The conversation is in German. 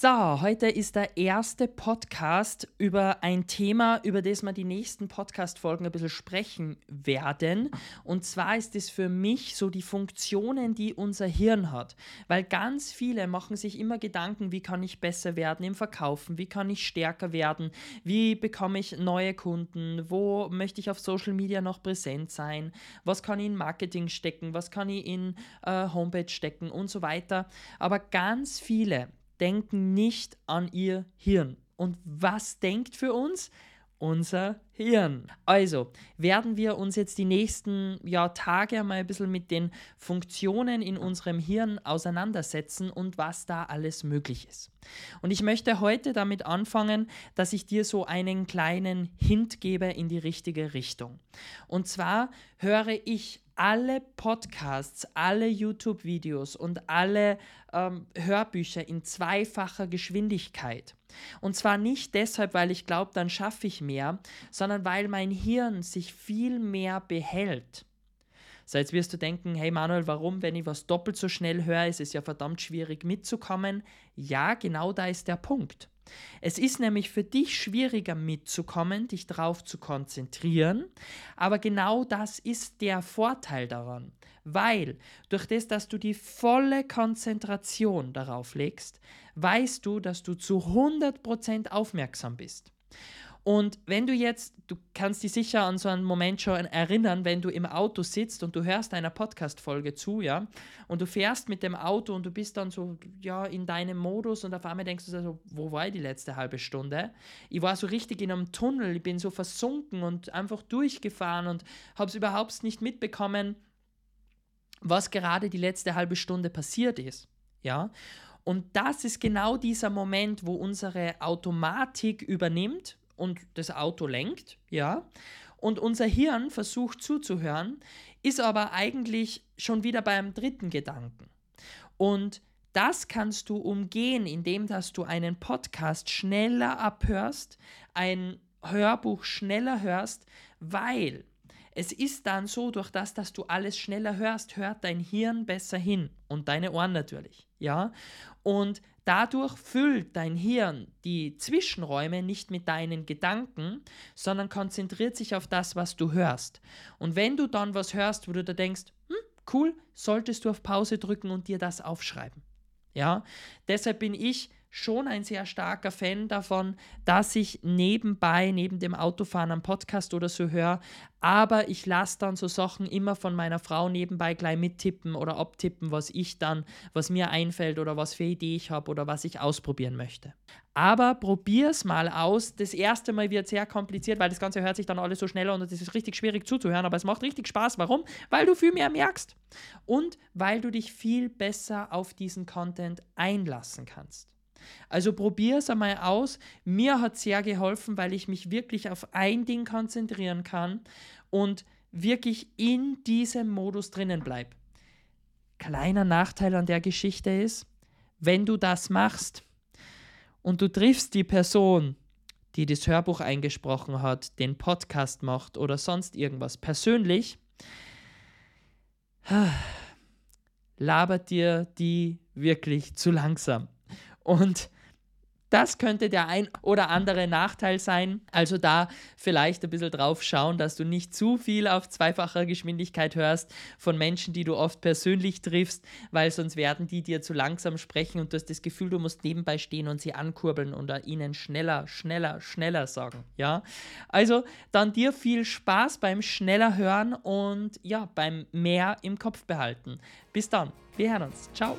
So, heute ist der erste Podcast über ein Thema, über das wir die nächsten Podcast-Folgen ein bisschen sprechen werden. Und zwar ist es für mich so die Funktionen, die unser Hirn hat. Weil ganz viele machen sich immer Gedanken, wie kann ich besser werden im Verkaufen, wie kann ich stärker werden, wie bekomme ich neue Kunden, wo möchte ich auf Social Media noch präsent sein, was kann ich in Marketing stecken, was kann ich in äh, Homepage stecken und so weiter. Aber ganz viele denken nicht an ihr Hirn. Und was denkt für uns? Unser Hirn. Also werden wir uns jetzt die nächsten ja, Tage mal ein bisschen mit den Funktionen in unserem Hirn auseinandersetzen und was da alles möglich ist. Und ich möchte heute damit anfangen, dass ich dir so einen kleinen Hint gebe in die richtige Richtung. Und zwar höre ich alle Podcasts, alle YouTube-Videos und alle ähm, Hörbücher in zweifacher Geschwindigkeit. Und zwar nicht deshalb, weil ich glaube, dann schaffe ich mehr, sondern weil mein Hirn sich viel mehr behält. So, jetzt wirst du denken, hey Manuel, warum, wenn ich was doppelt so schnell höre, ist es ja verdammt schwierig mitzukommen. Ja, genau da ist der Punkt. Es ist nämlich für dich schwieriger mitzukommen, dich darauf zu konzentrieren, aber genau das ist der Vorteil daran, weil durch das, dass du die volle Konzentration darauf legst, weißt du, dass du zu 100% aufmerksam bist. Und wenn du jetzt, du kannst dich sicher an so einen Moment schon erinnern, wenn du im Auto sitzt und du hörst einer Podcast-Folge zu, ja, und du fährst mit dem Auto und du bist dann so, ja, in deinem Modus und auf einmal denkst du so, wo war ich die letzte halbe Stunde? Ich war so richtig in einem Tunnel, ich bin so versunken und einfach durchgefahren und habe es überhaupt nicht mitbekommen, was gerade die letzte halbe Stunde passiert ist, ja. Und das ist genau dieser Moment, wo unsere Automatik übernimmt und das Auto lenkt, ja, und unser Hirn versucht zuzuhören, ist aber eigentlich schon wieder beim dritten Gedanken. Und das kannst du umgehen, indem dass du einen Podcast schneller abhörst, ein Hörbuch schneller hörst, weil es ist dann so, durch das, dass du alles schneller hörst, hört dein Hirn besser hin und deine Ohren natürlich, ja? Und Dadurch füllt dein Hirn die Zwischenräume nicht mit deinen Gedanken, sondern konzentriert sich auf das, was du hörst. Und wenn du dann was hörst, wo du da denkst, hm, cool, solltest du auf Pause drücken und dir das aufschreiben. Ja, deshalb bin ich schon ein sehr starker Fan davon, dass ich nebenbei, neben dem Autofahren am Podcast oder so höre, aber ich lasse dann so Sachen immer von meiner Frau nebenbei gleich mittippen oder abtippen, was ich dann, was mir einfällt oder was für Idee ich habe oder was ich ausprobieren möchte. Aber probier es mal aus. Das erste Mal wird sehr kompliziert, weil das Ganze hört sich dann alles so schnell an und es ist richtig schwierig zuzuhören, aber es macht richtig Spaß. Warum? Weil du viel mehr merkst und weil du dich viel besser auf diesen Content einlassen kannst. Also probier es einmal aus. Mir hat es sehr geholfen, weil ich mich wirklich auf ein Ding konzentrieren kann und wirklich in diesem Modus drinnen bleibe. Kleiner Nachteil an der Geschichte ist, wenn du das machst und du triffst die Person, die das Hörbuch eingesprochen hat, den Podcast macht oder sonst irgendwas persönlich, labert dir die wirklich zu langsam. Und das könnte der ein oder andere Nachteil sein. Also da vielleicht ein bisschen drauf schauen, dass du nicht zu viel auf zweifacher Geschwindigkeit hörst von Menschen, die du oft persönlich triffst, weil sonst werden die dir zu langsam sprechen und du hast das Gefühl, du musst nebenbei stehen und sie ankurbeln oder ihnen schneller, schneller, schneller sagen. Ja, also dann dir viel Spaß beim schneller hören und ja, beim mehr im Kopf behalten. Bis dann, wir hören uns. Ciao.